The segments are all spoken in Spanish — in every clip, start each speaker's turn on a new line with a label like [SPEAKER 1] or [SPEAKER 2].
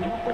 [SPEAKER 1] Thank you.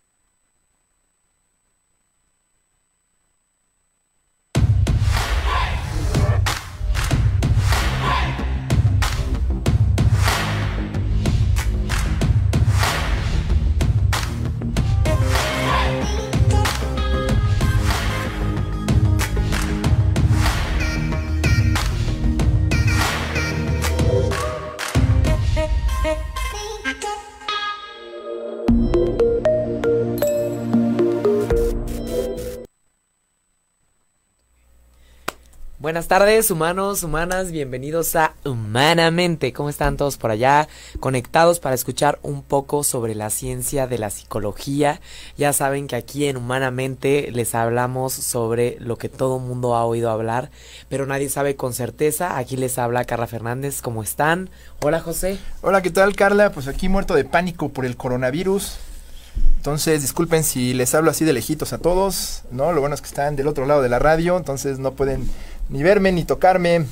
[SPEAKER 2] Buenas tardes, humanos, humanas, bienvenidos a Humanamente. ¿Cómo están todos por allá? Conectados para escuchar un poco sobre la ciencia de la psicología. Ya saben que aquí en Humanamente les hablamos sobre lo que todo mundo ha oído hablar, pero nadie sabe con certeza. Aquí les habla Carla Fernández. ¿Cómo están? Hola, José.
[SPEAKER 3] Hola, ¿qué tal, Carla? Pues aquí muerto de pánico por el coronavirus. Entonces, disculpen si les hablo así de lejitos a todos, ¿no? Lo bueno es que están del otro lado de la radio, entonces no pueden ni verme, ni tocarme,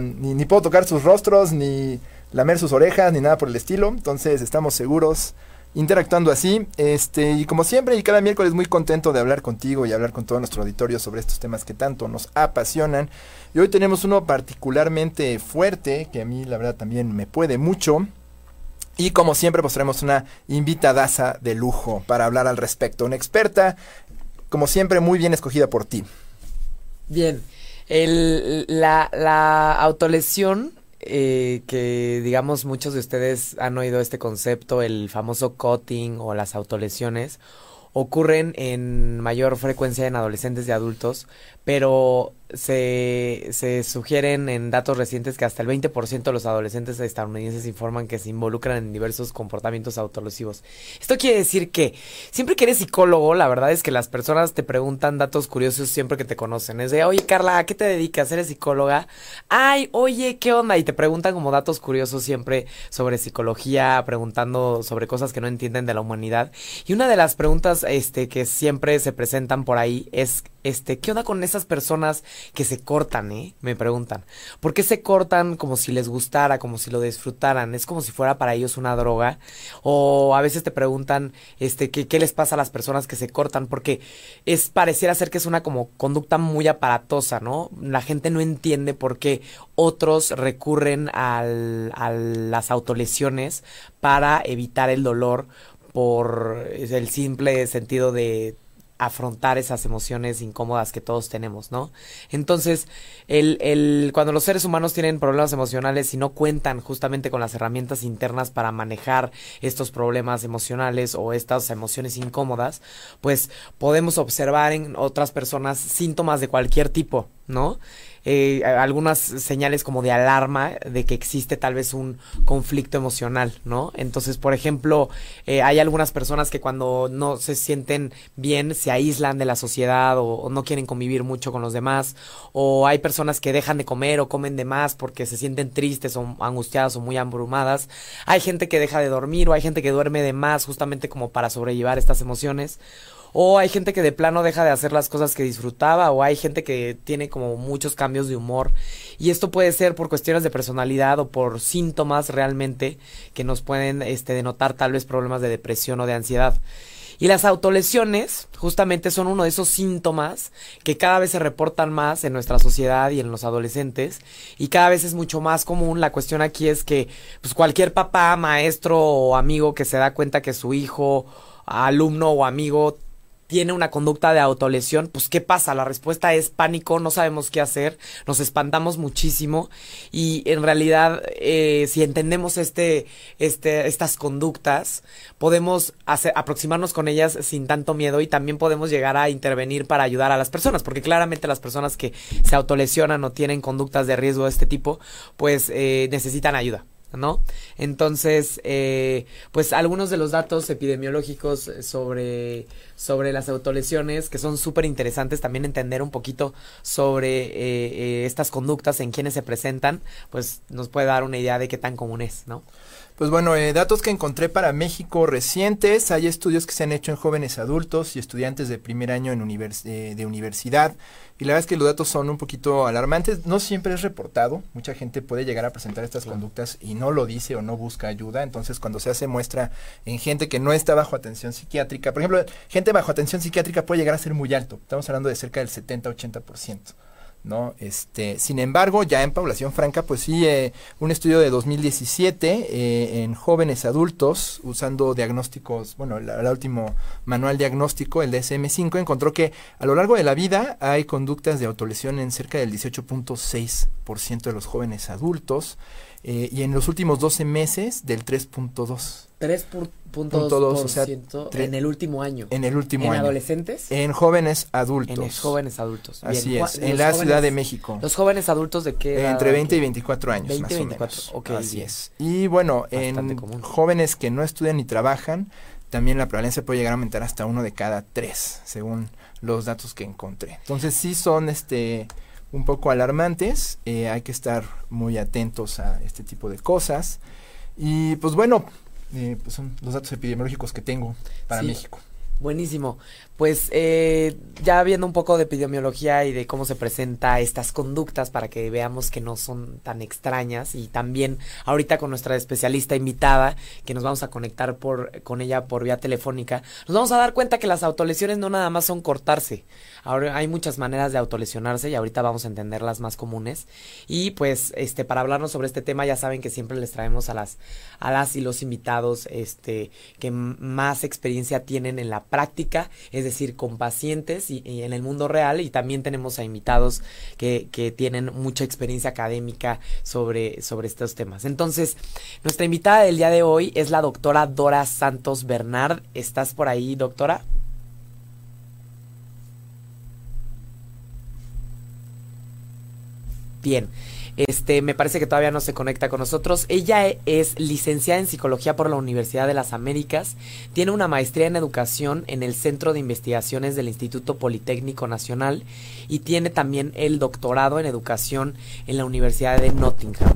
[SPEAKER 3] ni, ni puedo tocar sus rostros, ni lamer sus orejas, ni nada por el estilo. Entonces, estamos seguros interactuando así. Este, y como siempre, y cada miércoles muy contento de hablar contigo y hablar con todo nuestro auditorio sobre estos temas que tanto nos apasionan. Y hoy tenemos uno particularmente fuerte, que a mí la verdad también me puede mucho. Y como siempre, pues tenemos una invitadaza de lujo para hablar al respecto. Una experta, como siempre, muy bien escogida por ti.
[SPEAKER 2] Bien, el, la, la autolesión, eh, que digamos muchos de ustedes han oído este concepto, el famoso cutting o las autolesiones, ocurren en mayor frecuencia en adolescentes y adultos, pero se, se sugieren en datos recientes que hasta el 20% de los adolescentes estadounidenses informan que se involucran en diversos comportamientos autolesivos. Esto quiere decir que siempre que eres psicólogo, la verdad es que las personas te preguntan datos curiosos siempre que te conocen. Es de, oye Carla, ¿a qué te dedicas? ¿Eres psicóloga? Ay, oye, ¿qué onda? Y te preguntan como datos curiosos siempre sobre psicología, preguntando sobre cosas que no entienden de la humanidad. Y una de las preguntas este, que siempre se presentan por ahí es este, ¿qué onda con esas personas que se cortan, eh? Me preguntan. ¿Por qué se cortan como si les gustara, como si lo disfrutaran? Es como si fuera para ellos una droga. O a veces te preguntan, este, ¿qué, qué les pasa a las personas que se cortan? Porque es, pareciera ser que es una como conducta muy aparatosa, ¿no? La gente no entiende por qué otros recurren al, a las autolesiones para evitar el dolor por el simple sentido de afrontar esas emociones incómodas que todos tenemos, ¿no? Entonces, el, el, cuando los seres humanos tienen problemas emocionales y no cuentan justamente con las herramientas internas para manejar estos problemas emocionales o estas emociones incómodas, pues podemos observar en otras personas síntomas de cualquier tipo, ¿no? Eh, algunas señales como de alarma de que existe tal vez un conflicto emocional, ¿no? Entonces, por ejemplo, eh, hay algunas personas que cuando no se sienten bien se aíslan de la sociedad o, o, no quieren convivir mucho con los demás, o hay personas que dejan de comer o comen de más porque se sienten tristes o angustiadas o muy abrumadas, hay gente que deja de dormir o hay gente que duerme de más justamente como para sobrellevar estas emociones o hay gente que de plano deja de hacer las cosas que disfrutaba, o hay gente que tiene como muchos cambios de humor. Y esto puede ser por cuestiones de personalidad o por síntomas realmente que nos pueden este, denotar tal vez problemas de depresión o de ansiedad. Y las autolesiones justamente son uno de esos síntomas que cada vez se reportan más en nuestra sociedad y en los adolescentes y cada vez es mucho más común. La cuestión aquí es que pues cualquier papá, maestro o amigo que se da cuenta que su hijo, alumno o amigo tiene una conducta de autolesión, pues ¿qué pasa? La respuesta es pánico, no sabemos qué hacer, nos espantamos muchísimo y en realidad eh, si entendemos este, este, estas conductas, podemos hacer, aproximarnos con ellas sin tanto miedo y también podemos llegar a intervenir para ayudar a las personas, porque claramente las personas que se autolesionan o tienen conductas de riesgo de este tipo, pues eh, necesitan ayuda. ¿No? Entonces, eh, pues algunos de los datos epidemiológicos sobre, sobre las autolesiones que son súper interesantes, también entender un poquito sobre eh, eh, estas conductas, en quienes se presentan, pues nos puede dar una idea de qué tan común es, ¿no?
[SPEAKER 3] Pues bueno, eh, datos que encontré para México recientes, hay estudios que se han hecho en jóvenes adultos y estudiantes de primer año en univers eh, de universidad. Y la verdad es que los datos son un poquito alarmantes, no siempre es reportado, mucha gente puede llegar a presentar estas conductas y no lo dice o no busca ayuda, entonces cuando se hace muestra en gente que no está bajo atención psiquiátrica, por ejemplo, gente bajo atención psiquiátrica puede llegar a ser muy alto, estamos hablando de cerca del 70-80%. ¿No? Este, sin embargo, ya en población franca, pues sí, eh, un estudio de 2017 eh, en jóvenes adultos usando diagnósticos, bueno, el, último manual diagnóstico, el DSM-5, encontró que a lo largo de la vida hay conductas de autolesión en cerca del 18.6% de los jóvenes adultos eh, y en los últimos 12 meses del 3.2%.
[SPEAKER 2] 3.2% o sea, en el último año.
[SPEAKER 3] En el último
[SPEAKER 2] ¿En
[SPEAKER 3] año.
[SPEAKER 2] adolescentes?
[SPEAKER 3] En jóvenes adultos.
[SPEAKER 2] En jóvenes adultos. Bien.
[SPEAKER 3] Así es, en la
[SPEAKER 2] jóvenes,
[SPEAKER 3] Ciudad de México.
[SPEAKER 2] ¿Los jóvenes adultos de qué edad?
[SPEAKER 3] Entre 20 y 24 años.
[SPEAKER 2] 20
[SPEAKER 3] más
[SPEAKER 2] y
[SPEAKER 3] o
[SPEAKER 2] 24,
[SPEAKER 3] menos.
[SPEAKER 2] ok.
[SPEAKER 3] Así
[SPEAKER 2] bien.
[SPEAKER 3] es. Y bueno,
[SPEAKER 2] Bastante
[SPEAKER 3] en
[SPEAKER 2] común.
[SPEAKER 3] jóvenes que no estudian ni trabajan, también la prevalencia puede llegar a aumentar hasta uno de cada tres, según los datos que encontré. Entonces sí son este un poco alarmantes, eh, hay que estar muy atentos a este tipo de cosas. Y pues bueno, eh, pues son los datos epidemiológicos que tengo para
[SPEAKER 2] Sí.
[SPEAKER 3] México.
[SPEAKER 2] Buenísimo. Pues eh, ya viendo un poco de epidemiología y de cómo se presenta estas conductas para que veamos que no son tan extrañas y también ahorita con nuestra especialista invitada que nos vamos a conectar por con ella por vía telefónica, nos vamos a dar cuenta que las autolesiones no nada más son cortarse. Ahora hay muchas maneras de autolesionarse y ahorita vamos a entender las más comunes. Y pues este para hablarnos sobre este tema ya saben que siempre les traemos a las a las y los invitados este que más experiencia tienen en la práctica, decir, con pacientes y en el mundo real y también tenemos a invitados que, que tienen mucha experiencia académica sobre, sobre estos temas. Entonces, nuestra invitada del día de hoy es la doctora Dora Santos Bernard. ¿Estás por ahí, doctora? Bien. Este, me parece que todavía no se conecta con nosotros. Ella es licenciada en psicología por la Universidad de las Américas. Tiene una maestría en educación en el Centro de Investigaciones del Instituto Politécnico Nacional y tiene también el doctorado en educación en la Universidad de Nottingham.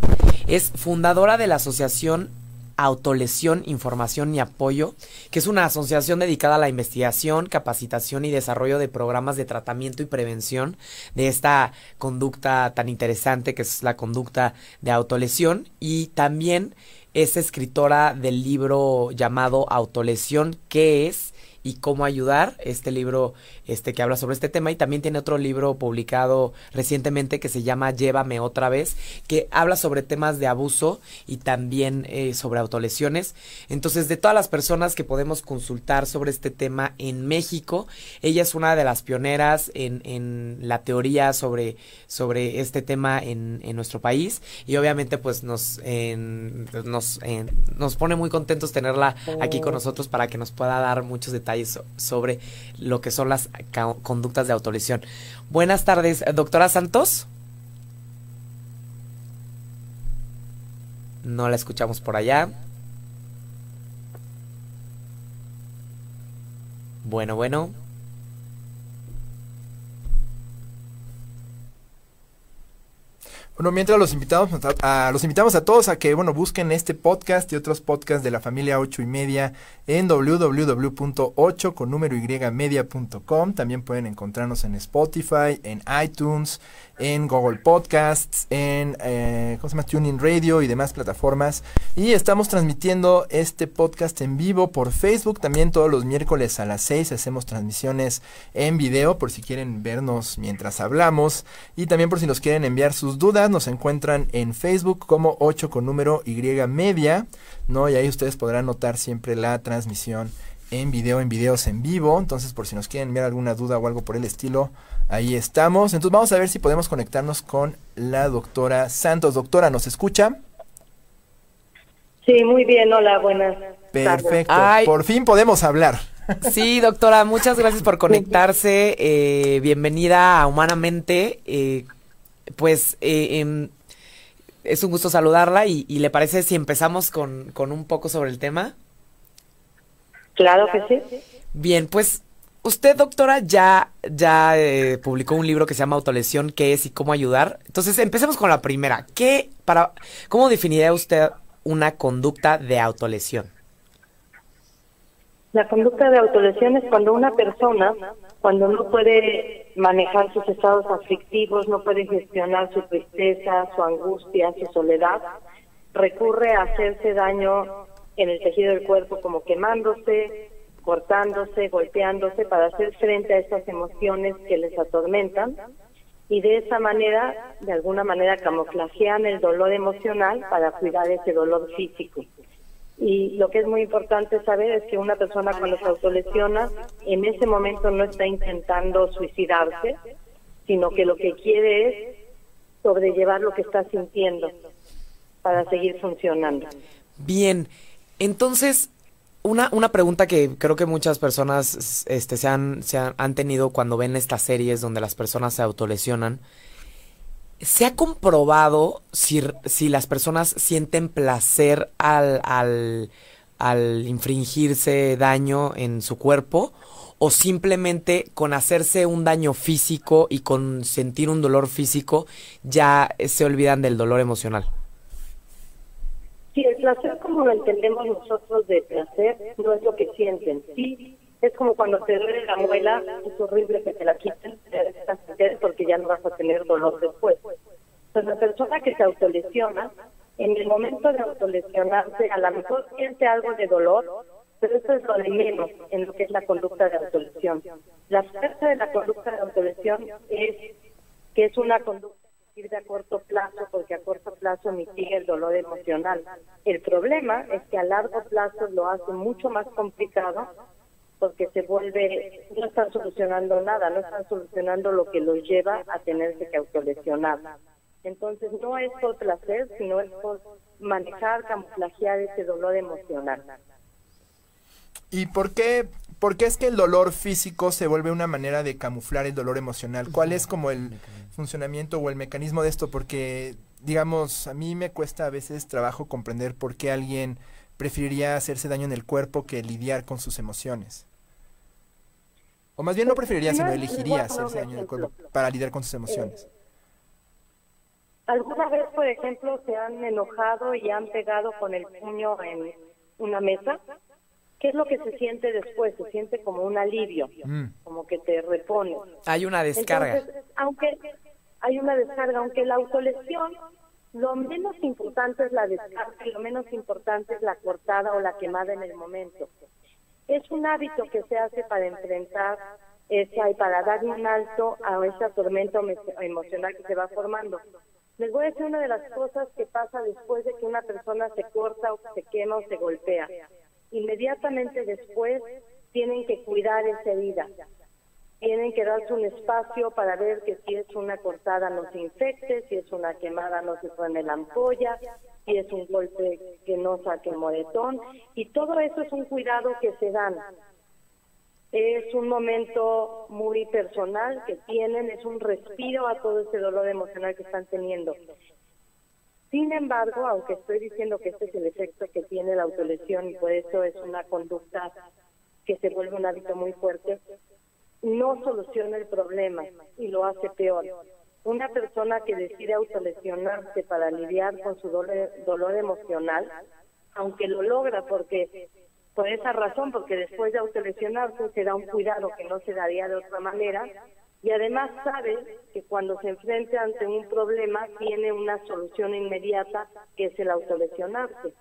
[SPEAKER 2] Es fundadora de la Asociación Autolesión, Información y Apoyo, que es una asociación dedicada a la investigación, capacitación y desarrollo de programas de tratamiento y prevención de esta conducta tan interesante que es la conducta de autolesión. Y también es escritora del libro llamado Autolesión, que es y cómo ayudar, este libro este que habla sobre este tema y también tiene otro libro publicado recientemente que se llama Llévame otra vez, que habla sobre temas de abuso y también eh, sobre autolesiones. Entonces, de todas las personas que podemos consultar sobre este tema en México, ella es una de las pioneras en, en la teoría sobre, sobre este tema en, en nuestro país y obviamente pues nos, nos, nos pone muy contentos tenerla aquí con nosotros para que nos pueda dar muchos detalles sobre lo que son las conductas de autolesión. Buenas tardes, doctora Santos. No la escuchamos por allá. Bueno, bueno.
[SPEAKER 3] Bueno, mientras los invitamos a, los invitamos a todos a que bueno busquen este podcast y otros podcasts de la familia 8 y media en www.8 con número y media.com. También pueden encontrarnos en Spotify, en iTunes, en Google Podcasts, en eh, ¿cómo se llama? Tuning Radio y demás plataformas. Y estamos transmitiendo este podcast en vivo por Facebook. También todos los miércoles a las 6 hacemos transmisiones en video por si quieren vernos mientras hablamos. Y también por si nos quieren enviar sus dudas, nos encuentran en Facebook como 8 con número Y media. ¿no? Y ahí ustedes podrán notar siempre la transmisión en video, en videos en vivo. Entonces, por si nos quieren enviar alguna duda o algo por el estilo, Ahí estamos. Entonces vamos a ver si podemos conectarnos con la doctora Santos. Doctora, ¿nos escucha?
[SPEAKER 4] Sí, muy bien. Hola, buenas.
[SPEAKER 3] Perfecto. Por fin podemos hablar.
[SPEAKER 2] Sí, doctora, muchas gracias por conectarse. Eh, bienvenida a Humanamente. Eh, pues eh, em, es un gusto saludarla y, y, le parece si empezamos con, con un poco sobre el tema.
[SPEAKER 4] Claro que sí.
[SPEAKER 2] Bien, pues Usted, doctora, ya, ya eh, publicó un libro que se llama Autolesión, ¿qué es y cómo ayudar? Entonces, empecemos con la primera. ¿Qué, para, ¿Cómo definiría usted una conducta de autolesión?
[SPEAKER 4] La conducta de autolesión es cuando una persona, cuando no puede manejar sus estados aflictivos, no puede gestionar su tristeza, su angustia, su soledad, recurre a hacerse daño en el tejido del cuerpo como quemándose, cortándose, golpeándose para hacer frente a estas emociones que les atormentan y de esa manera, de alguna manera, camuflajean el dolor emocional para cuidar ese dolor físico. Y lo que es muy importante saber es que una persona cuando se autolesiona, en ese momento no está intentando suicidarse, sino que lo que quiere es sobrellevar lo que está sintiendo para seguir funcionando.
[SPEAKER 2] Bien, entonces una, una pregunta que creo que muchas personas este, se, han, se han, tenido cuando ven estas series donde las personas se autolesionan. ¿Se ha comprobado si, si las personas sienten placer al, al, al infringirse daño en su cuerpo? ¿O simplemente con hacerse un daño físico y con sentir un dolor físico ya se olvidan del dolor emocional?
[SPEAKER 4] Sí, el placer como lo entendemos nosotros de placer no es lo que sienten. Sí, es como cuando te duele la muela, es horrible que te la quiten porque ya no vas a tener dolor después. Entonces la persona que se autolesiona, en el momento de autolesionarse, a lo mejor siente algo de dolor, pero eso es lo de menos en lo que es la conducta de autolesión. La fuerza de la conducta de autolesión es que es una conducta de a corto plazo porque a corto plazo mitiga el dolor emocional. El problema es que a largo plazo lo hace mucho más complicado porque se vuelve, no están solucionando nada, no están solucionando lo que los lleva a tenerse que autolesionar. Entonces no es por placer, sino es por manejar, camuflajear ese dolor emocional.
[SPEAKER 3] ¿Y por qué porque es que el dolor físico se vuelve una manera de camuflar el dolor emocional. ¿Cuál es como el funcionamiento o el mecanismo de esto? Porque, digamos, a mí me cuesta a veces trabajo comprender por qué alguien preferiría hacerse daño en el cuerpo que lidiar con sus emociones. O más bien no preferiría, sino elegiría hacerse daño cuerpo para lidiar con sus emociones. Eh,
[SPEAKER 4] ¿Alguna vez, por ejemplo, se han enojado y han pegado con el puño en una mesa? ¿Qué es lo que se siente después? Se siente como un alivio, mm. como que te repone.
[SPEAKER 2] Hay una descarga.
[SPEAKER 4] aunque hay una descarga, aunque la autolesión, lo menos importante es la descarga y lo menos importante es la cortada o la quemada en el momento. Es un hábito que se hace para enfrentar esa y para darle un alto a esa tormenta emocional que se va formando. Les voy a decir una de las cosas que pasa después de que una persona se corta o se quema o se golpea inmediatamente después tienen que cuidar esa herida. Tienen que darse un espacio para ver que si es una cortada no se infecte, si es una quemada no se pone la ampolla, si es un golpe que no saque moretón. Y todo eso es un cuidado que se dan. Es un momento muy personal que tienen, es un respiro a todo ese dolor emocional que están teniendo. Sin embargo, aunque estoy diciendo que este es el efecto que tiene la autolesión y por eso es una conducta que se vuelve un hábito muy fuerte, no soluciona el problema y lo hace peor. Una persona que decide autolesionarse para lidiar con su dolor, dolor emocional, aunque lo logra porque por esa razón, porque después de autolesionarse se da un cuidado que no se daría de otra manera, y además sabe que cuando se enfrenta ante un problema tiene una solución inmediata que es el autolesionarse.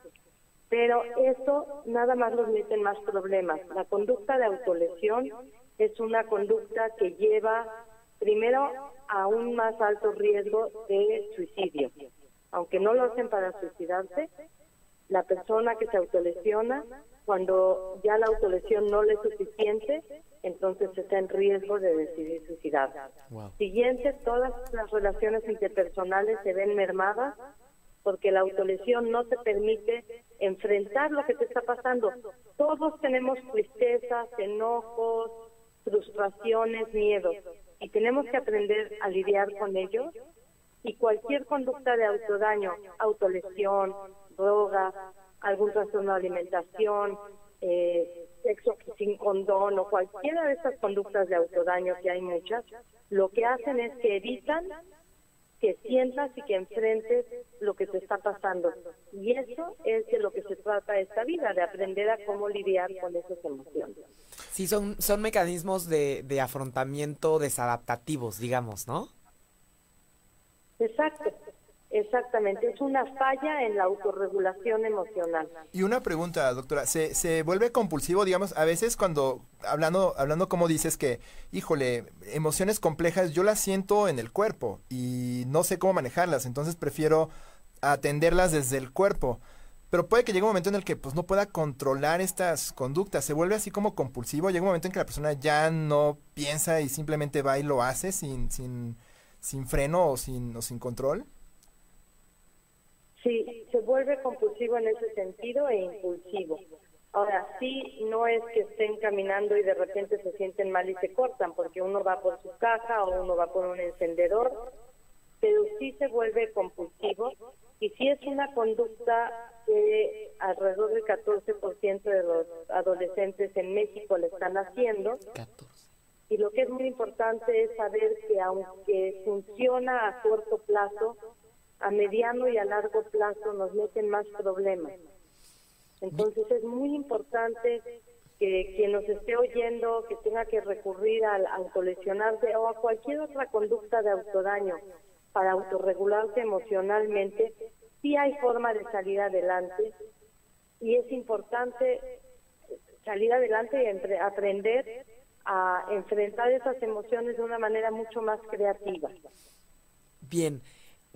[SPEAKER 4] Pero eso nada más los mete en más problemas. La conducta de autolesión es una conducta que lleva primero a un más alto riesgo de suicidio. Aunque no lo hacen para suicidarse, la persona que se autolesiona, cuando ya la autolesión no le es suficiente, entonces está en riesgo de decidir suicidar. Siguiente, todas las relaciones interpersonales se ven mermadas porque la autolesión no te permite enfrentar lo que te está pasando. Todos tenemos tristezas, enojos, frustraciones, miedos y tenemos que aprender a lidiar con ellos y cualquier conducta de autodaño, autolesión, droga, algún trastorno de alimentación, eh, sexo sin condón o cualquiera de estas conductas de autodaño, que hay muchas, lo que hacen es que evitan que sientas y que enfrentes lo que te está pasando. Y eso es de lo que se trata esta vida, de aprender a cómo lidiar con esas emociones.
[SPEAKER 2] Sí, son, son mecanismos de, de afrontamiento desadaptativos, digamos, ¿no?
[SPEAKER 4] Exacto. Exactamente, es una falla en la autorregulación emocional.
[SPEAKER 3] Y una pregunta, doctora, ¿se, se vuelve compulsivo, digamos, a veces cuando, hablando, hablando como dices que, híjole, emociones complejas yo las siento en el cuerpo y no sé cómo manejarlas, entonces prefiero atenderlas desde el cuerpo. Pero puede que llegue un momento en el que pues no pueda controlar estas conductas, se vuelve así como compulsivo, llega un momento en que la persona ya no piensa y simplemente va y lo hace sin, sin, sin freno o sin, o sin control.
[SPEAKER 4] Sí, se vuelve compulsivo en ese sentido e impulsivo. Ahora, sí, no es que estén caminando y de repente se sienten mal y se cortan, porque uno va por su caja o uno va por un encendedor, pero sí se vuelve compulsivo y sí es una conducta que alrededor del 14% de los adolescentes en México le están haciendo. Y lo que es muy importante es saber que aunque funciona a corto plazo, a mediano y a largo plazo nos meten más problemas. Entonces es muy importante que quien nos esté oyendo, que tenga que recurrir al autolesionarse o a cualquier otra conducta de autodaño para autorregularse emocionalmente, sí hay forma de salir adelante y es importante salir adelante y aprender a enfrentar esas emociones de una manera mucho más creativa.
[SPEAKER 2] Bien,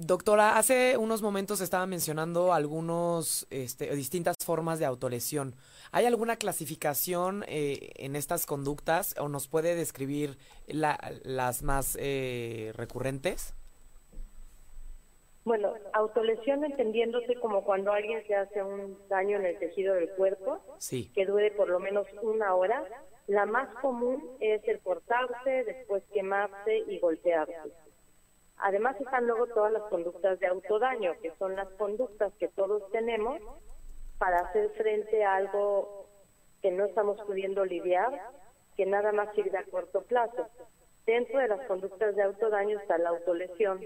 [SPEAKER 2] Doctora, hace unos momentos estaba mencionando algunos, este, distintas formas de autolesión. ¿Hay alguna clasificación eh, en estas conductas o nos puede describir las más eh, recurrentes?
[SPEAKER 4] Bueno, autolesión entendiéndose como cuando alguien se hace un daño en el tejido del cuerpo, que dure por lo menos una hora, La más común es el cortarse, después quemarse y golpearse. Además están luego todas las conductas de autodaño, que son las conductas que todos tenemos para hacer frente a algo que no estamos pudiendo lidiar, que nada más sirve a corto plazo. Dentro de las conductas de autodaño está la autolesión,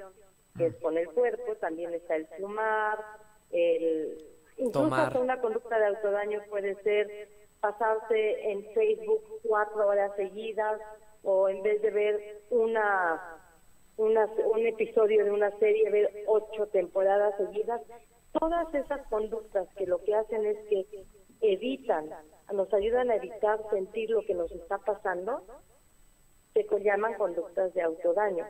[SPEAKER 4] que es con el cuerpo, también está el fumar, el incluso una conducta de autodaño puede ser pasarse en Facebook cuatro horas seguidas o en vez de ver una, una un episodio de una serie ver ocho temporadas seguidas todas esas conductas que lo que hacen es que evitan nos ayudan a evitar sentir lo que nos está pasando se llaman conductas de autodaño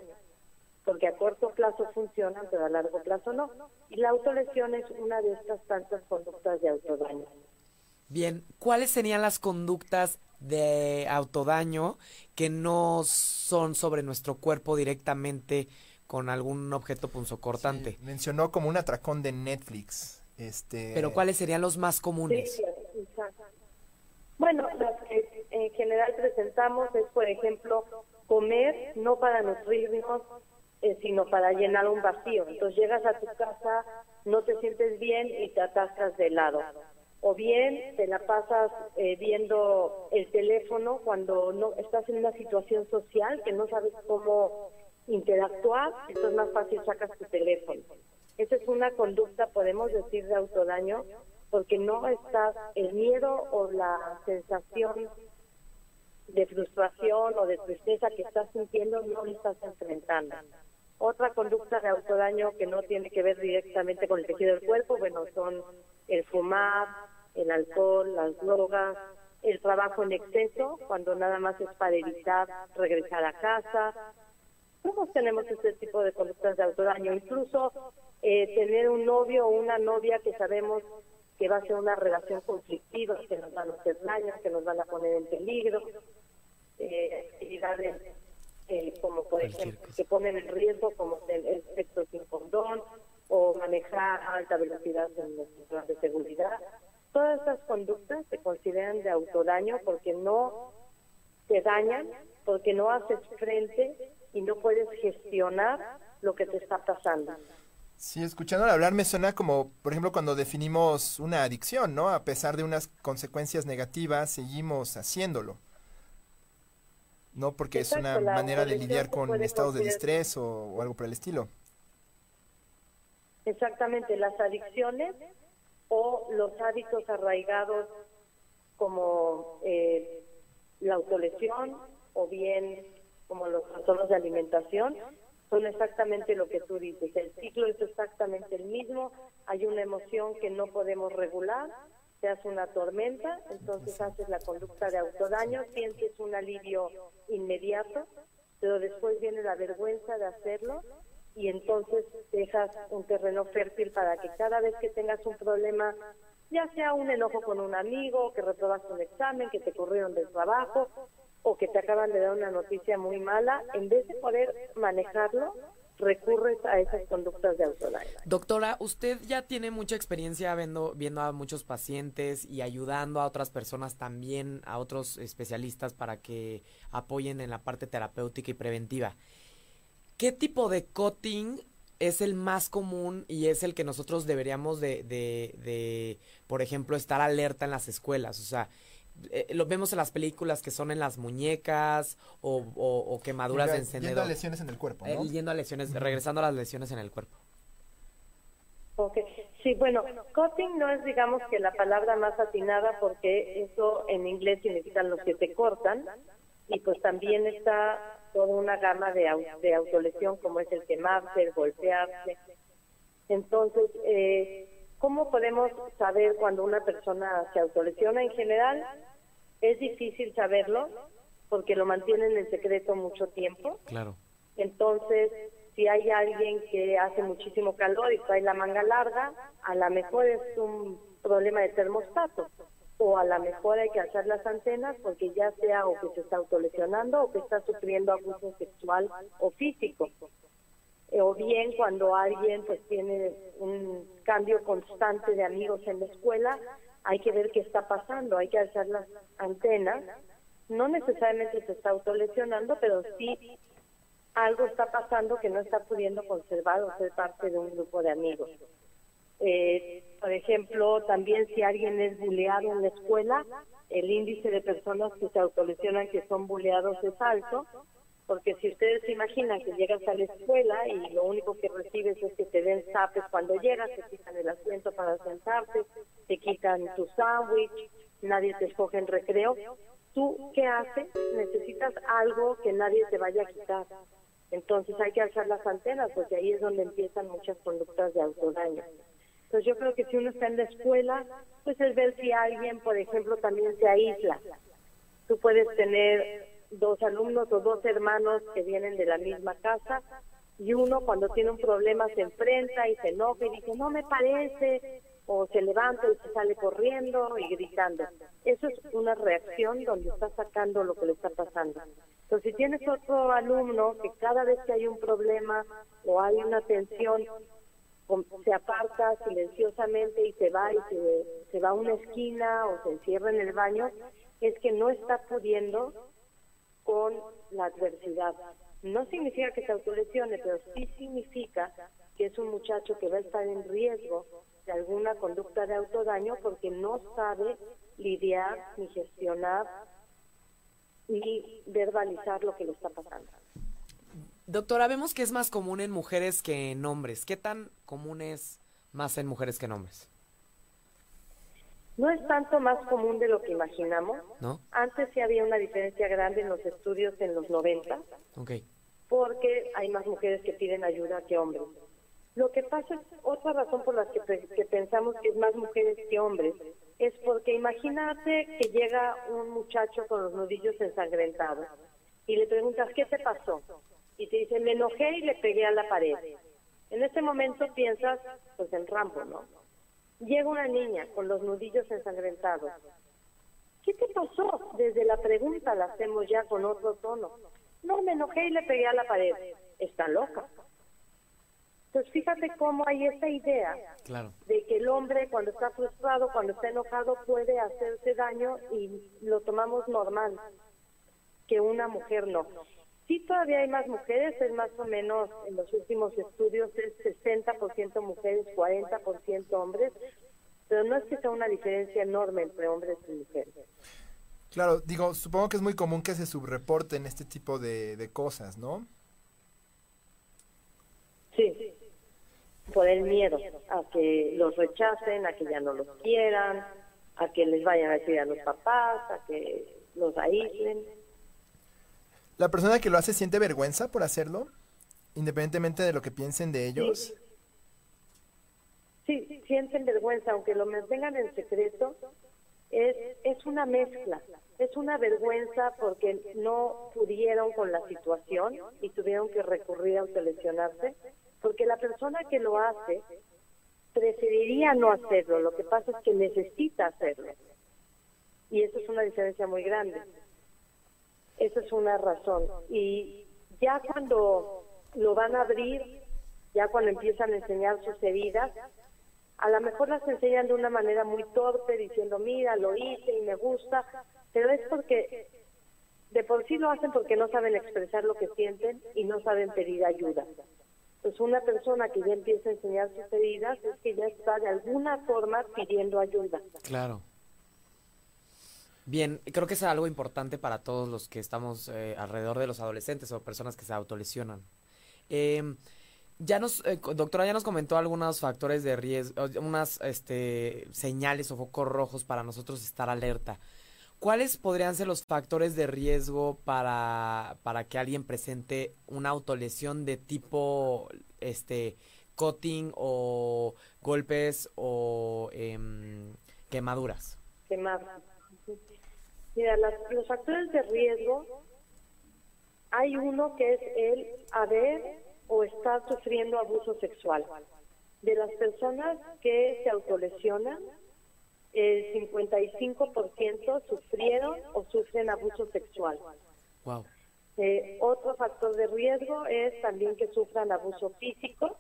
[SPEAKER 4] porque a corto plazo funcionan pero a largo plazo no. Y la autolesión es una de estas tantas conductas de autodaño.
[SPEAKER 2] Bien, ¿cuáles serían las conductas de autodaño que no son sobre nuestro cuerpo directamente con algún objeto punzocortante?
[SPEAKER 3] mencionó como un atracón de Netflix. Este...
[SPEAKER 2] Pero ¿cuáles serían los más comunes?
[SPEAKER 4] Bueno, las que en general presentamos es, por ejemplo, comer no para nutrirnos, eh, sino para llenar un vacío. Entonces llegas a tu casa, no te sientes bien y te atascas de helado o bien te la pasas eh, viendo el teléfono cuando no estás en una situación social que no sabes cómo interactuar, entonces es más fácil sacas tu teléfono. Esa es una conducta, podemos decir, de autodaño, porque no estás, el miedo o la sensación de frustración o de tristeza que estás sintiendo no lo estás enfrentando. Otra conducta de autodaño que no tiene que ver directamente con el tejido del cuerpo, bueno, son el fumar, el alcohol, las drogas, el trabajo en exceso, cuando nada más es para evitar regresar a casa. Todos tenemos este tipo de conductas de autodaño, incluso eh, tener un novio o una novia que sabemos que va a ser una relación conflictiva, que nos van a hacer daño, que nos van a poner en peligro, eh, actividades eh, como por ejemplo que ponen en riesgo como el sexo sin condón o manejar a alta velocidad en los de seguridad Todas estas conductas se consideran de autodaño porque no te dañan, porque no haces frente y no puedes gestionar lo que te está pasando.
[SPEAKER 3] Sí, escuchándole hablar me suena como, por ejemplo, cuando definimos una adicción, ¿no? A pesar de unas consecuencias negativas, seguimos haciéndolo. No porque es una manera de lidiar con estados de estrés o algo por el estilo.
[SPEAKER 4] Exactamente, las adicciones o los hábitos arraigados como eh, la autolesión o bien como los trastornos de alimentación son exactamente lo que tú dices. El ciclo es exactamente el mismo. Hay una emoción que no podemos regular, se hace una tormenta, entonces haces la conducta de autodaño, sientes un alivio inmediato, pero después viene la vergüenza de hacerlo y entonces dejas un terreno fértil para que cada vez que tengas un problema, ya sea un enojo con un amigo, que reprobaste un examen, que te corrieron del trabajo o que te acaban de dar una noticia muy mala, en vez de poder manejarlo, recurres a esas conductas de autodaño.
[SPEAKER 2] Doctora, usted ya tiene mucha experiencia viendo, viendo a muchos pacientes y ayudando a otras personas también, a otros especialistas para que apoyen en la parte terapéutica y preventiva. ¿Qué tipo de cutting es el más común y es el que nosotros deberíamos de, de, por ejemplo, estar alerta en las escuelas? O sea, eh, lo vemos en las películas que son en las muñecas o, o, quemaduras de encendedor. Yendo
[SPEAKER 3] a lesiones en el cuerpo,
[SPEAKER 2] ¿no? yendo a lesiones, regresando a las lesiones en el cuerpo.
[SPEAKER 4] Ok, sí, bueno, cutting no es digamos que la palabra más atinada porque eso en inglés significa los que te cortan, y pues también está toda una gama de, de autolesión como es el quemarse, el golpearse. Entonces, eh, ¿cómo podemos saber cuando una persona se autolesiona? En general, es difícil saberlo porque lo mantienen en secreto mucho tiempo.
[SPEAKER 2] Claro.
[SPEAKER 4] Entonces, si hay alguien que hace muchísimo calor y trae la manga larga, a lo mejor es un problema de termostato o a lo mejor hay que hacer las antenas porque ya sea o que se está autolesionando o que está sufriendo abuso sexual o físico. Eh, o bien cuando alguien pues tiene un cambio constante de amigos en la escuela, hay que ver qué está pasando, hay que hacer las antenas no necesariamente se está autolesionando, pero sí algo está pasando que no está pudiendo conservar o ser parte de un grupo de amigos. Eh, por ejemplo, también si alguien es buleado en la escuela, el índice de personas que se autolesionan que son buleados es alto, porque si ustedes se imaginan que llegas a la escuela y lo único que recibes es que te den zapes cuando llegas, te quitan el asiento para sentarte, te quitan tu sándwich, nadie te escoge en recreo, ¿tú qué haces? Necesitas algo que nadie te vaya a quitar. Entonces hay que alzar las antenas, porque ahí es donde empiezan muchas conductas de autodaño. Entonces yo creo que si uno está en la escuela, pues es ver si alguien, por ejemplo, también se aísla. Tú puedes tener dos alumnos o dos hermanos que vienen de la misma casa y uno cuando tiene un problema se enfrenta y se enoja y dice, no me parece, o se levanta y se sale corriendo y gritando. Eso es una reacción donde está sacando lo que le está pasando. Entonces, si tienes otro alumno que cada vez que hay un problema o hay una tensión, se aparta silenciosamente y se va y se, se va a una esquina o se encierra en el baño, es que no está pudiendo con la adversidad. No significa que se autolesione, pero sí significa que es un muchacho que va a estar en riesgo de alguna conducta de autodaño porque no sabe lidiar ni gestionar ni verbalizar lo que le está pasando.
[SPEAKER 2] Doctora, vemos que es más común en mujeres que en hombres. ¿Qué tan común es más en mujeres que en hombres?
[SPEAKER 4] No es tanto más común de lo que imaginamos.
[SPEAKER 2] ¿No?
[SPEAKER 4] Antes sí había una diferencia grande en los estudios en los 90.
[SPEAKER 2] Ok.
[SPEAKER 4] Porque hay más mujeres que piden ayuda que hombres. Lo que pasa, otra razón por la que, que pensamos que es más mujeres que hombres, es porque imagínate que llega un muchacho con los nudillos ensangrentados y le preguntas, ¿qué te pasó? Y te dice, me enojé y le pegué a la pared. En ese momento piensas, pues en Rambo, ¿no? Llega una niña con los nudillos ensangrentados. ¿Qué te pasó? Desde la pregunta la hacemos ya con otro tono. No, me enojé y le pegué a la pared. Está loca. Entonces fíjate cómo hay esa idea de que el hombre cuando está frustrado, cuando está enojado puede hacerse daño y lo tomamos normal, que una mujer no. Sí todavía hay más mujeres, es más o menos en los últimos estudios es 60% mujeres, 40% hombres, pero no es que sea una diferencia enorme entre hombres y mujeres.
[SPEAKER 3] Claro, digo, supongo que es muy común que se subreporten este tipo de, de cosas, ¿no?
[SPEAKER 4] Sí por el miedo a que los rechacen, a que ya no los quieran, a que les vayan a decir a los papás, a que los aíslen.
[SPEAKER 3] ¿La persona que lo hace siente vergüenza por hacerlo? Independientemente de lo que piensen de ellos.
[SPEAKER 4] Sí, sienten vergüenza, aunque lo mantengan en secreto. Es, es una mezcla. Es una vergüenza porque no pudieron con la situación y tuvieron que recurrir a autolesionarse porque la persona que lo hace preferiría no hacerlo, lo que pasa es que necesita hacerlo. Y eso es una diferencia muy grande. Esa es una razón. Y ya cuando lo van a abrir, ya cuando empiezan a enseñar sus heridas, a lo mejor las enseñan de una manera muy torpe, diciendo, mira, lo hice y me gusta, pero es porque de por sí lo hacen porque no saben expresar lo que sienten y no saben pedir ayuda pues una persona que ya empieza a enseñar sus heridas es que ya está de alguna forma pidiendo ayuda.
[SPEAKER 2] Claro. Bien, creo que es algo importante para todos los que estamos eh, alrededor de los adolescentes o personas que se autolesionan. Eh, ya nos, eh, doctora, ya nos comentó algunos factores de riesgo, unas este, señales o focos rojos para nosotros estar alerta. ¿Cuáles podrían ser los factores de riesgo para, para que alguien presente una autolesión de tipo este cutting o golpes o em, quemaduras?
[SPEAKER 4] Quemaduras. Mira, los factores de riesgo, hay uno que es el haber o estar sufriendo abuso sexual. De las personas que se autolesionan, el 55% sufrieron o sufren abuso sexual.
[SPEAKER 2] Wow.
[SPEAKER 4] Eh, otro factor de riesgo es también que sufran abuso físico,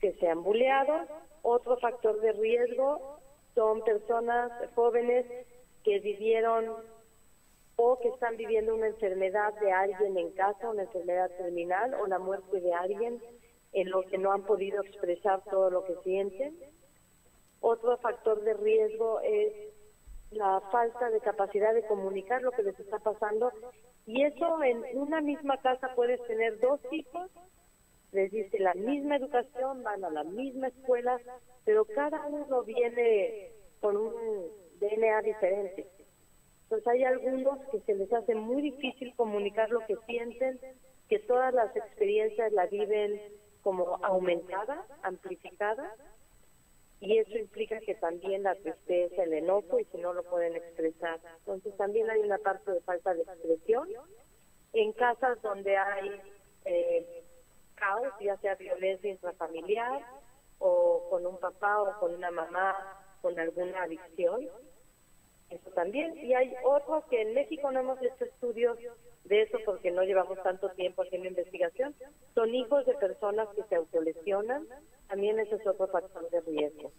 [SPEAKER 4] que sean buleados. Otro factor de riesgo son personas jóvenes que vivieron o que están viviendo una enfermedad de alguien en casa, una enfermedad terminal o la muerte de alguien en lo que no han podido expresar todo lo que sienten. Otro factor de riesgo es la falta de capacidad de comunicar lo que les está pasando y eso en una misma casa puedes tener dos hijos, les dice la misma educación, van a la misma escuela, pero cada uno viene con un Diferente. Entonces hay algunos que se les hace muy difícil comunicar lo que sienten, que todas las experiencias la viven como aumentada, amplificada, y eso implica que también la tristeza, el enojo, y si no lo pueden expresar. Entonces también hay una parte de falta de expresión. En casas donde hay eh, caos, ya sea violencia intrafamiliar, o con un papá o con una mamá con alguna adicción, eso también. Y hay otro que en México no hemos hecho estudios de eso porque no llevamos tanto tiempo haciendo investigación. Son hijos de personas que se autolesionan. También ese es otro factor de riesgo.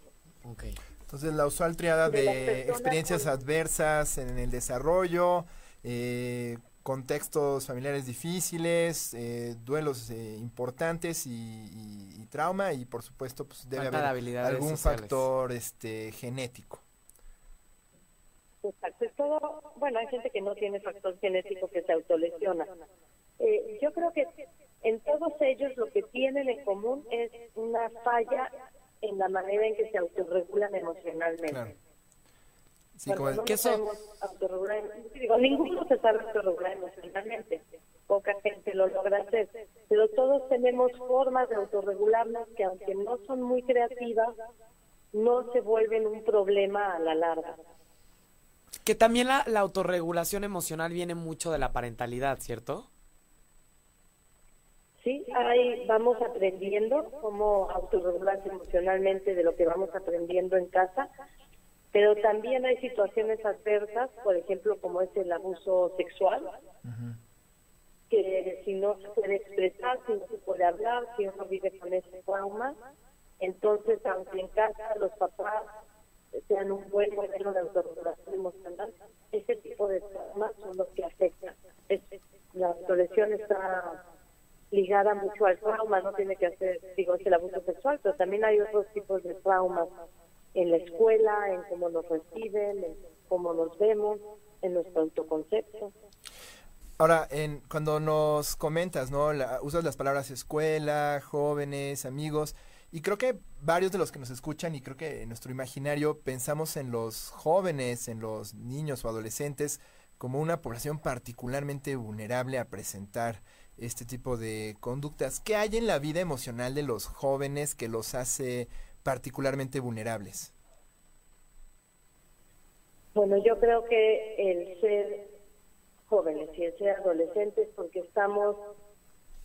[SPEAKER 3] Okay. Entonces la usual triada de, experiencias adversas en el desarrollo, eh, contextos familiares difíciles, eh, duelos eh, importantes y, trauma y por supuesto pues debe haber algún factor este genético.
[SPEAKER 4] Exacto, es todo, bueno, hay gente que no tiene factor genético que se autolesiona. Eh, yo creo que en todos ellos lo que tienen en común es una falla en la manera en que se autorregulan emocionalmente. Sí, como no que eso... digo, ninguno se sabe autorregular emocionalmente, poca gente lo logra hacer, pero todos tenemos formas de autorregularnos que aunque no son muy creativas, no se vuelven un problema a la larga.
[SPEAKER 2] Que también la, la autorregulación emocional viene mucho de la parentalidad, ¿cierto?
[SPEAKER 4] Sí, ahí vamos aprendiendo cómo autorregularse emocionalmente de lo que vamos aprendiendo en casa, pero también hay situaciones adversas, por ejemplo, como es el abuso sexual, que si no se puede expresar, si no se puede hablar, si uno vive con ese trauma, entonces aunque en casa los papás sean un buen modelo de autorregulación emocional, ese tipo de traumas son los que afectan. la autolesión está ligada mucho al trauma, no tiene que hacer, digo, el abuso sexual, pero también hay otros tipos de traumas en la escuela, en cómo nos reciben, en cómo nos vemos, en nuestro autoconcepto.
[SPEAKER 3] Ahora, en, cuando nos comentas, ¿no? usas las palabras escuela, jóvenes, amigos, y creo que varios de los que nos escuchan y creo que en nuestro imaginario pensamos en los jóvenes, en los niños o adolescentes como una población particularmente vulnerable a presentar este tipo de conductas. ¿Qué hay en la vida emocional de los jóvenes que los hace particularmente vulnerables?
[SPEAKER 4] Bueno, yo creo que el ser jóvenes y el ser adolescentes, porque estamos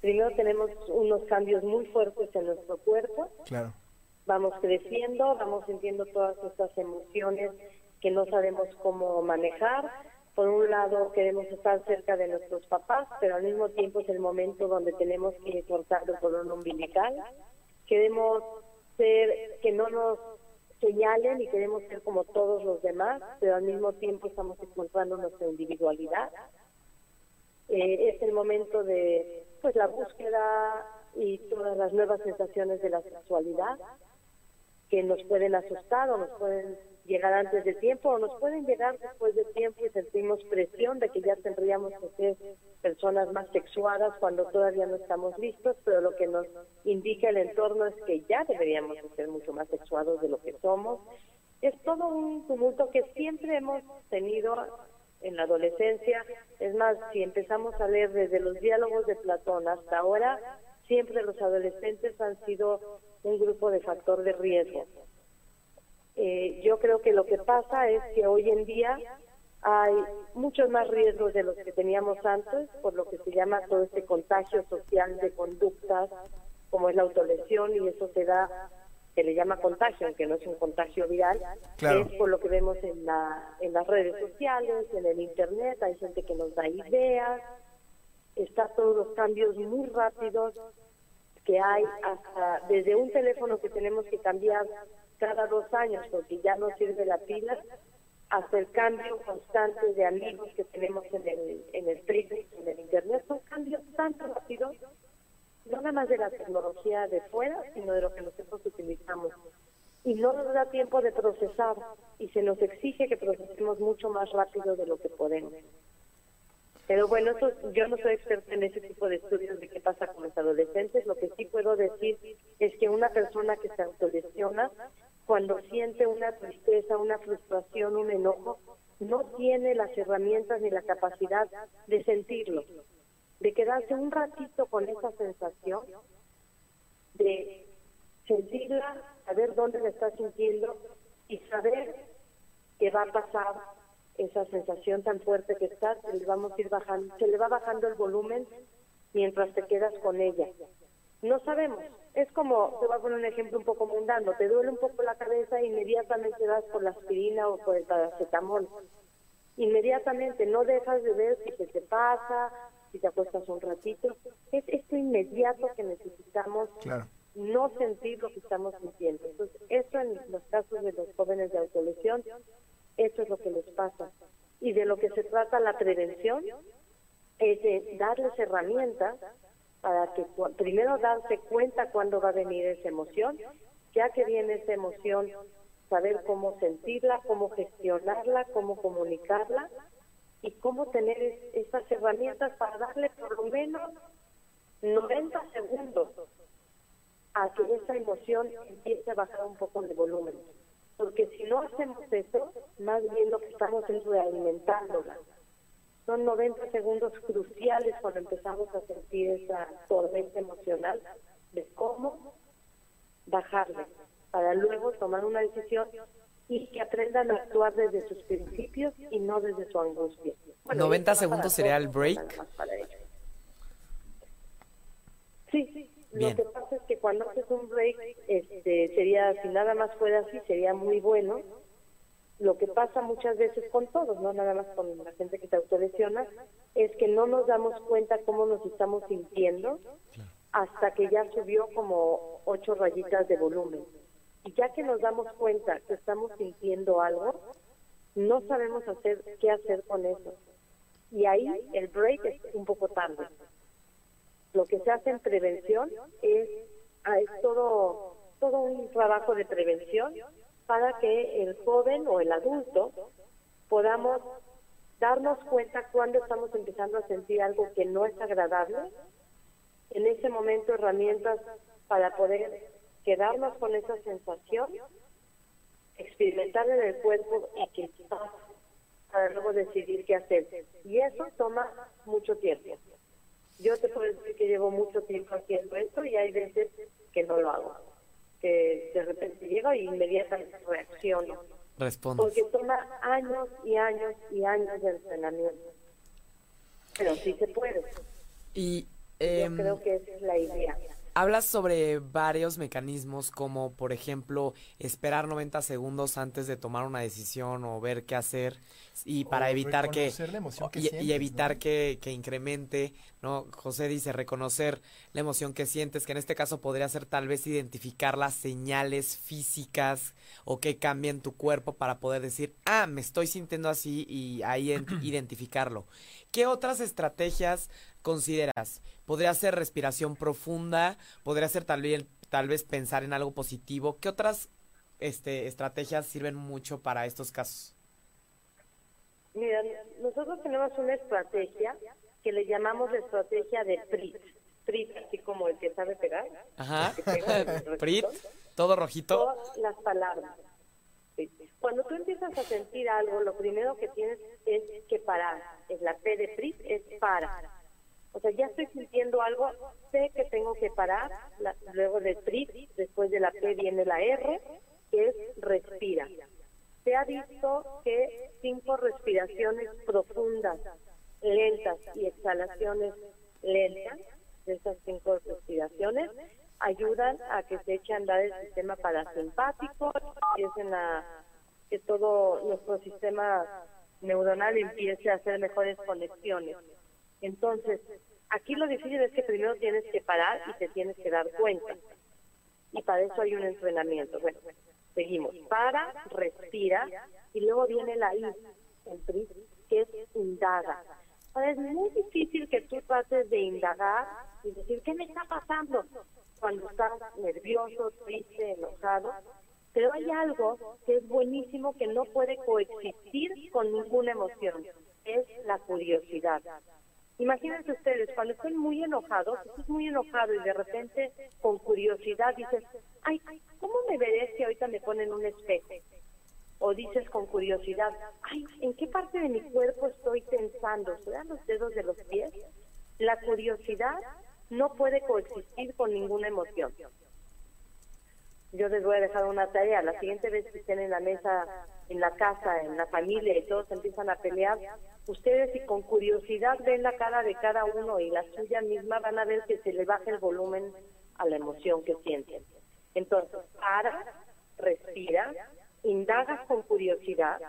[SPEAKER 4] primero tenemos unos cambios muy fuertes en nuestro cuerpo.
[SPEAKER 3] Claro.
[SPEAKER 4] Vamos creciendo, vamos sintiendo todas estas emociones que no sabemos cómo manejar. Por un lado queremos estar cerca de nuestros papás, pero al mismo tiempo es el momento donde tenemos que cortar el cordón umbilical. Queremos ser, que no nos señalen y queremos ser como todos los demás, pero al mismo tiempo estamos encontrando nuestra individualidad. Eh, es el momento de pues la búsqueda y todas las nuevas sensaciones de la sexualidad que nos pueden asustar o nos pueden llegar antes de tiempo o nos pueden llegar después de tiempo y sentimos presión de que ya tendríamos que ser personas más sexuadas cuando todavía no estamos listos, pero lo que nos indica el entorno es que ya deberíamos ser mucho más sexuados de lo que somos. Es todo un tumulto que siempre hemos tenido en la adolescencia. Es más, si empezamos a leer desde los diálogos de Platón hasta ahora, siempre los adolescentes han sido un grupo de factor de riesgo. Eh, yo creo que lo que pasa es que hoy en día hay muchos más riesgos de los que teníamos antes, por lo que se llama todo este contagio social de conductas, como es la autolesión, y eso se da que le llama contagio, aunque no es un contagio viral, es por lo que vemos en, la, en las redes sociales, en el Internet, hay gente que nos da ideas, está todos los cambios muy rápidos que hay hasta desde un teléfono que tenemos que cambiar cada dos años porque ya no sirve la pila, hasta el cambio constante de amigos que tenemos en el, en el Facebook, en el Internet, son cambios tan rápidos, no nada más de la tecnología de fuera, sino de lo que nosotros utilizamos. Y no nos da tiempo de procesar y se nos exige que procesemos mucho más rápido de lo que podemos. Pero bueno, eso, yo no soy experta en ese tipo de estudios de qué pasa con los adolescentes. Lo que sí puedo decir es que una persona que se autolesiona, cuando siente una tristeza, una frustración, un enojo, no tiene las herramientas ni la capacidad de sentirlo, de quedarse un ratito con esa sensación, de sentirla, saber dónde la está sintiendo y saber que va a pasar esa sensación tan fuerte que está, se le vamos a ir bajando, se le va bajando el volumen mientras te quedas con ella. No sabemos, es como, te voy a poner un ejemplo un poco mundano, te duele un poco la cabeza, inmediatamente vas por la aspirina o por el paracetamol. Inmediatamente no dejas de ver si se te pasa, si te acuestas un ratito. Es esto inmediato que necesitamos no sentir lo que estamos sintiendo. Entonces, eso en los casos de los jóvenes de autolesión eso es lo que les pasa. Y de lo que se trata la prevención es de darles herramientas para que primero darse cuenta cuándo va a venir esa emoción, ya que viene esa emoción, saber cómo sentirla, cómo gestionarla, cómo comunicarla y cómo tener esas herramientas para darle por lo menos 90 segundos a que esa emoción empiece a bajar un poco de volumen porque si no hacemos eso, más bien lo que estamos es realimentándola. Son 90 segundos cruciales cuando empezamos a sentir esa tormenta emocional de cómo bajarla, para luego tomar una decisión y que aprendan a actuar desde sus principios y no desde su angustia.
[SPEAKER 2] 90 segundos sería el break.
[SPEAKER 4] Sí, sí. Lo que pasa es que cuando haces un break, este, sería, si nada más fuera así, sería muy bueno. Lo que pasa muchas veces con todos, no nada más con la gente que se autolesiona, es que no nos damos cuenta cómo nos estamos sintiendo hasta que ya subió como ocho rayitas de volumen. Y ya que nos damos cuenta que estamos sintiendo algo, no sabemos hacer qué hacer con eso. Y ahí el break es un poco tarde lo que se hace en prevención es, ah, es todo, todo un trabajo de prevención para que el joven o el adulto podamos darnos cuenta cuando estamos empezando a sentir algo que no es agradable, en ese momento herramientas para poder quedarnos con esa sensación, experimentar en el cuerpo y que para luego decidir qué hacer. Y eso toma mucho tiempo. Yo te puedo decir que llevo mucho tiempo haciendo esto y hay veces que no lo hago. Que de repente llego y inmediatamente reacciono.
[SPEAKER 2] Respondo.
[SPEAKER 4] Porque toma años y años y años de entrenamiento. Pero sí se puede.
[SPEAKER 2] Y
[SPEAKER 4] Yo em, creo que esa es la idea.
[SPEAKER 2] Hablas sobre varios mecanismos como por ejemplo esperar 90 segundos antes de tomar una decisión o ver qué hacer y para evitar que, y, evitar que, que, incremente, ¿no? José dice reconocer la emoción que sientes, que en este caso podría ser tal vez identificar las señales físicas o que cambien tu cuerpo para poder decir, ah, me estoy sintiendo así y ahí identificarlo. ¿Qué otras estrategias consideras? ¿Podría ser respiración profunda? ¿Podría ser tal vez, tal vez pensar en algo positivo? ¿Qué otras este, estrategias sirven mucho para estos casos?
[SPEAKER 4] Mira, nosotros tenemos una estrategia que le llamamos la estrategia de PRIT. PRIT, así como el que sabe pegar.
[SPEAKER 2] Ajá. PRIT, todo rojito.
[SPEAKER 4] Todas las palabras. Cuando tú empiezas a sentir algo, lo primero que tienes es que parar. Es la P de PRIT, es parar. O sea, ya estoy sintiendo algo, sé que tengo que parar. luego de PRIT, después de la P viene la R, que es respira se ha visto que cinco respiraciones profundas, lentas y exhalaciones lentas de esas cinco respiraciones ayudan a que se eche a andar el sistema parasimpático, empiecen a que todo nuestro sistema neuronal empiece a hacer mejores conexiones. Entonces, aquí lo difícil es que primero tienes que parar y te tienes que dar cuenta. Y para eso hay un entrenamiento. Bueno, Seguimos. Para, respira, y luego viene la I, el que es indaga. Ahora es muy difícil que tú trates de indagar y decir, ¿qué me está pasando? Cuando estás nervioso, triste, enojado. Pero hay algo que es buenísimo que no puede coexistir con ninguna emoción, es la curiosidad. Imagínense ustedes, cuando estén muy enojados, estás muy enojado y de repente con curiosidad dices, ay, ¿cómo me veré si ahorita me ponen un espejo? O dices con curiosidad, ay, ¿en qué parte de mi cuerpo estoy pensando? ¿Serán los dedos de los pies? La curiosidad no puede coexistir con ninguna emoción. Yo les voy a dejar una tarea. La siguiente vez que estén en la mesa, en la casa, en la familia y todos empiezan a pelear, ustedes si con curiosidad ven la cara de cada uno y la suya misma van a ver que se le baja el volumen a la emoción que sienten. Entonces, para, respira, indagas con curiosidad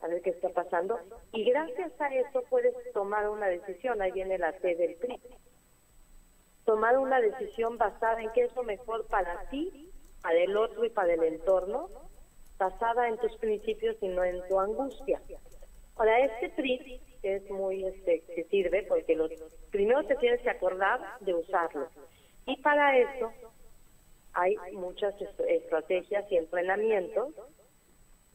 [SPEAKER 4] a ver qué está pasando y gracias a eso puedes tomar una decisión. Ahí viene la T del PRI. Tomar una decisión basada en qué es lo mejor para ti, para el otro y para el entorno, basada en tus principios y no en tu angustia. Ahora, este PRI es muy, este, que sirve porque los, primero te tienes que acordar de usarlo. Y para eso hay muchas estrategias y entrenamientos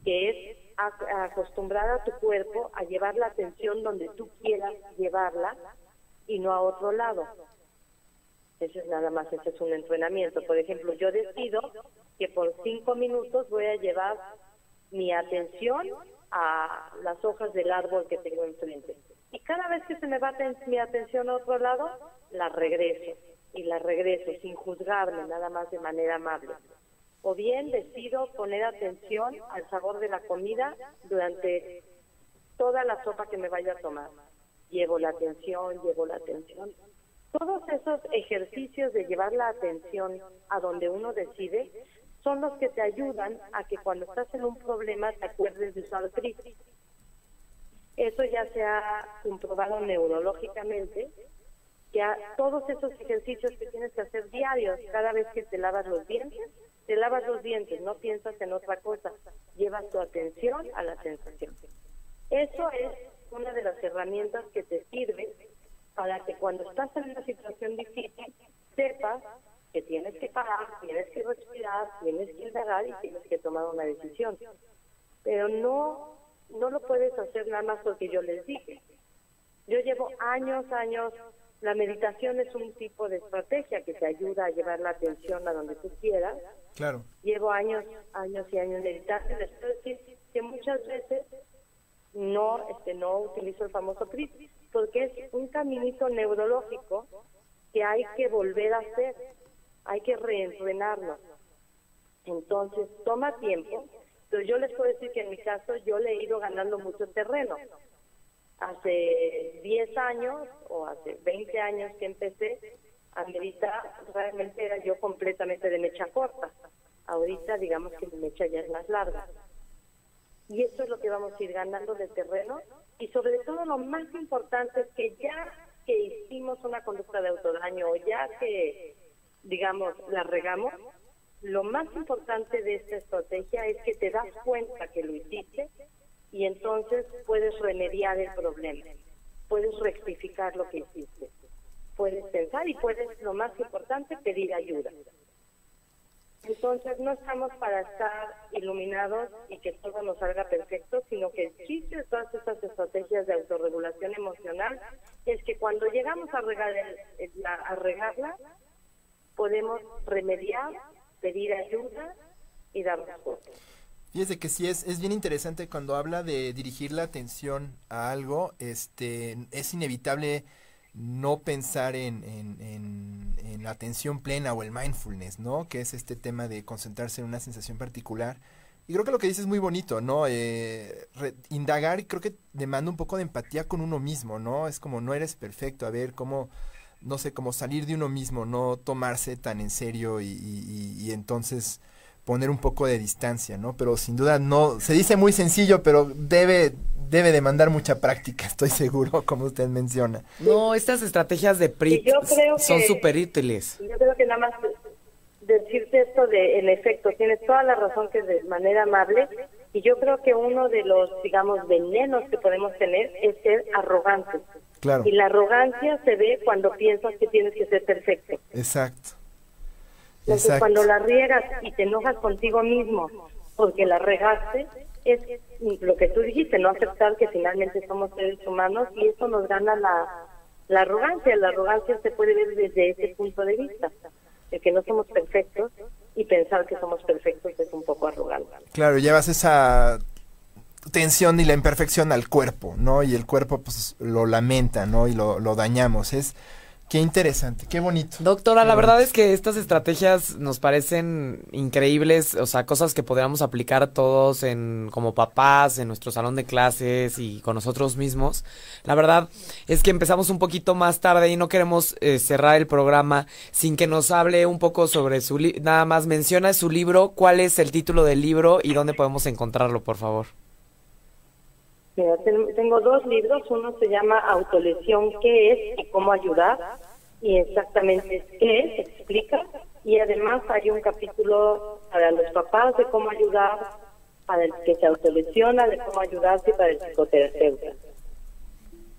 [SPEAKER 4] que es acostumbrar a tu cuerpo a llevar la atención donde tú quieras llevarla y no a otro lado. Eso es nada más, ese es un entrenamiento. Por ejemplo, yo decido que por cinco minutos voy a llevar mi atención a las hojas del árbol que tengo enfrente. Y cada vez que se me va mi atención a otro lado, la regreso y la regreso sin juzgarme, nada más de manera amable. O bien decido poner atención al sabor de la comida durante toda la sopa que me vaya a tomar. Llevo la atención, llevo la atención. Todos esos ejercicios de llevar la atención a donde uno decide son los que te ayudan a que cuando estás en un problema te acuerdes de usar crisis. Eso ya se ha comprobado neurológicamente, que todos esos ejercicios que tienes que hacer diarios, cada vez que te lavas los dientes, te lavas los dientes, no piensas en otra cosa, llevas tu atención a la sensación. Eso es una de las herramientas que te sirve para que cuando estás en una situación difícil, sepas que tienes que parar, tienes que respirar, tienes que indagar y tienes que tomar una decisión. Pero no, no lo puedes hacer nada más porque yo les dije. Yo llevo años, años, la meditación es un tipo de estrategia que te ayuda a llevar la atención a donde tú quieras.
[SPEAKER 3] Claro.
[SPEAKER 4] Llevo años, años y años meditando, les decir que muchas veces no, este, no utilizo el famoso PRIT, porque es un caminito neurológico que hay que volver a hacer hay que reentrenarnos. Entonces, toma tiempo, pero yo les puedo decir que en mi caso yo le he ido ganando mucho terreno. Hace 10 años o hace 20 años que empecé a meditar, realmente era yo completamente de mecha corta. Ahorita digamos que mi mecha ya es más larga. Y eso es lo que vamos a ir ganando de terreno. Y sobre todo lo más importante es que ya que hicimos una conducta de autodaño o ya que digamos, la regamos, lo más importante de esta estrategia es que te das cuenta que lo hiciste y entonces puedes remediar el problema, puedes rectificar lo que hiciste, puedes pensar y puedes, lo más importante, pedir ayuda. Entonces no estamos para estar iluminados y que todo nos salga perfecto, sino que el chiste de todas estas estrategias de autorregulación emocional es que cuando llegamos a, regar, regarla, podemos remediar, pedir ayuda y dar respuesta.
[SPEAKER 3] Fíjese que sí es, es bien interesante cuando habla de dirigir la atención a algo, este, es inevitable no pensar en, en, la atención plena o el mindfulness, ¿no? Que es este tema de concentrarse en una sensación particular. Y creo que lo que dice es muy bonito, ¿no? Eh, indagar y creo que demanda un poco de empatía con uno mismo, ¿no? Es como no eres perfecto, a ver cómo no sé, como salir de uno mismo, no tomarse tan en serio y, entonces poner un poco de distancia, ¿no? Pero sin duda no, se dice muy sencillo, pero debe, debe demandar mucha práctica, estoy seguro, como usted menciona.
[SPEAKER 2] No, estas estrategias de PRIT son súper útiles.
[SPEAKER 4] Yo creo que nada más decirte esto de, en efecto, tienes toda la razón que de manera amable, Y yo creo que uno de los, digamos, venenos que podemos tener es ser arrogantes.
[SPEAKER 3] Claro.
[SPEAKER 4] Y la arrogancia se ve cuando piensas que tienes que ser perfecto.
[SPEAKER 3] Exacto.
[SPEAKER 4] Entonces,
[SPEAKER 3] Exacto.
[SPEAKER 4] cuando la riegas y te enojas contigo mismo porque la regaste, es lo que tú dijiste, no aceptar que finalmente somos seres humanos y eso nos gana la, la arrogancia. La arrogancia se puede ver desde ese punto de vista, de que no somos perfectos y pensar que somos perfectos es un poco arrogante.
[SPEAKER 3] Claro, llevas esa tensión y la imperfección al cuerpo, ¿no? Y el cuerpo pues lo lamenta, ¿no? Y lo, lo dañamos. Es qué interesante, qué bonito.
[SPEAKER 2] Doctora, la verdad es que estas estrategias nos parecen increíbles, o sea, cosas que podríamos aplicar todos en como papás, en nuestro salón de clases y con nosotros mismos. La verdad es que empezamos un poquito más tarde y no queremos eh, cerrar el programa sin que nos hable un poco sobre su li- nada más menciona su libro, cuál es el título del libro y dónde podemos encontrarlo, por favor.
[SPEAKER 4] Mira, ten- tengo dos libros, uno se llama Autolesión, ¿qué es y cómo ayudar? Y exactamente qué es, explica. Y además hay un capítulo para los papás de cómo ayudar, para el que se autolesiona, de cómo ayudarse para el psicoterapeuta.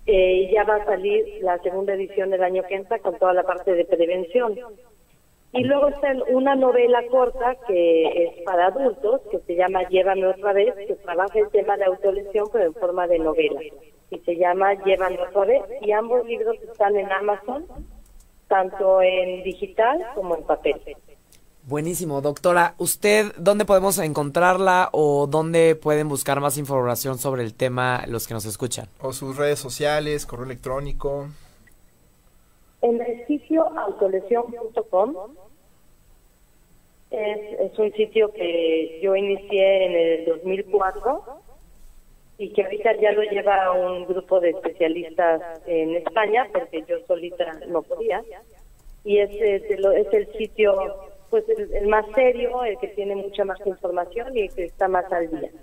[SPEAKER 4] Eh, ya va a salir la segunda edición del año que entra con toda la parte de prevención. Y luego está una novela corta que es para adultos, que se llama Llévame otra vez, que trabaja el tema de autolesión, pero en forma de novela. Y se llama Llévame otra vez. Y ambos libros están en Amazon, tanto en digital como en papel.
[SPEAKER 2] Buenísimo, doctora. ¿Usted dónde podemos encontrarla o dónde pueden buscar más información sobre el tema los que nos escuchan?
[SPEAKER 3] O sus redes sociales, correo electrónico.
[SPEAKER 4] En el sitio autolesión.com es, es un sitio que yo inicié en el 2004 y que ahorita ya lo lleva un grupo de especialistas en España porque yo solita no podía y es, es, es el sitio pues el, el más serio, el que tiene mucha más información y el que está más al día. No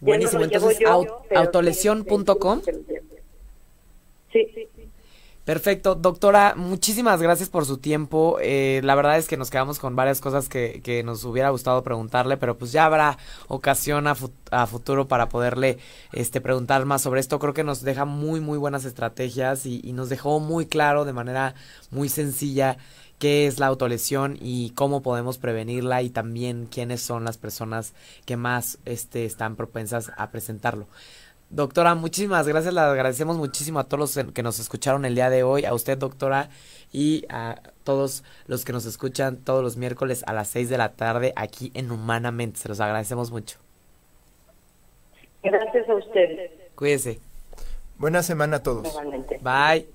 [SPEAKER 2] Buenísimo,
[SPEAKER 4] llevo
[SPEAKER 2] entonces
[SPEAKER 4] yo,
[SPEAKER 2] au-
[SPEAKER 4] pero sí,
[SPEAKER 2] autolesión.com.
[SPEAKER 4] Sí.
[SPEAKER 2] Perfecto, doctora, muchísimas gracias por su tiempo. Eh, la verdad es que nos quedamos con varias cosas que, nos hubiera gustado preguntarle, pero pues ya habrá ocasión a, fu- a futuro para poderle este, preguntar más sobre esto. Creo que nos deja muy, muy buenas estrategias y, y nos dejó muy claro de manera muy sencilla qué es la autolesión y cómo podemos prevenirla y también quiénes son las personas que más este, están propensas a presentarlo. Doctora, muchísimas gracias, le agradecemos muchísimo a todos los que nos escucharon el día de hoy, a usted doctora y a todos los que nos escuchan todos los miércoles a las 6 de la tarde aquí en Humanamente, se los agradecemos mucho.
[SPEAKER 4] Gracias a ustedes.
[SPEAKER 2] Cuídese,
[SPEAKER 3] Buena semana a todos.
[SPEAKER 4] Igualmente.
[SPEAKER 2] bye.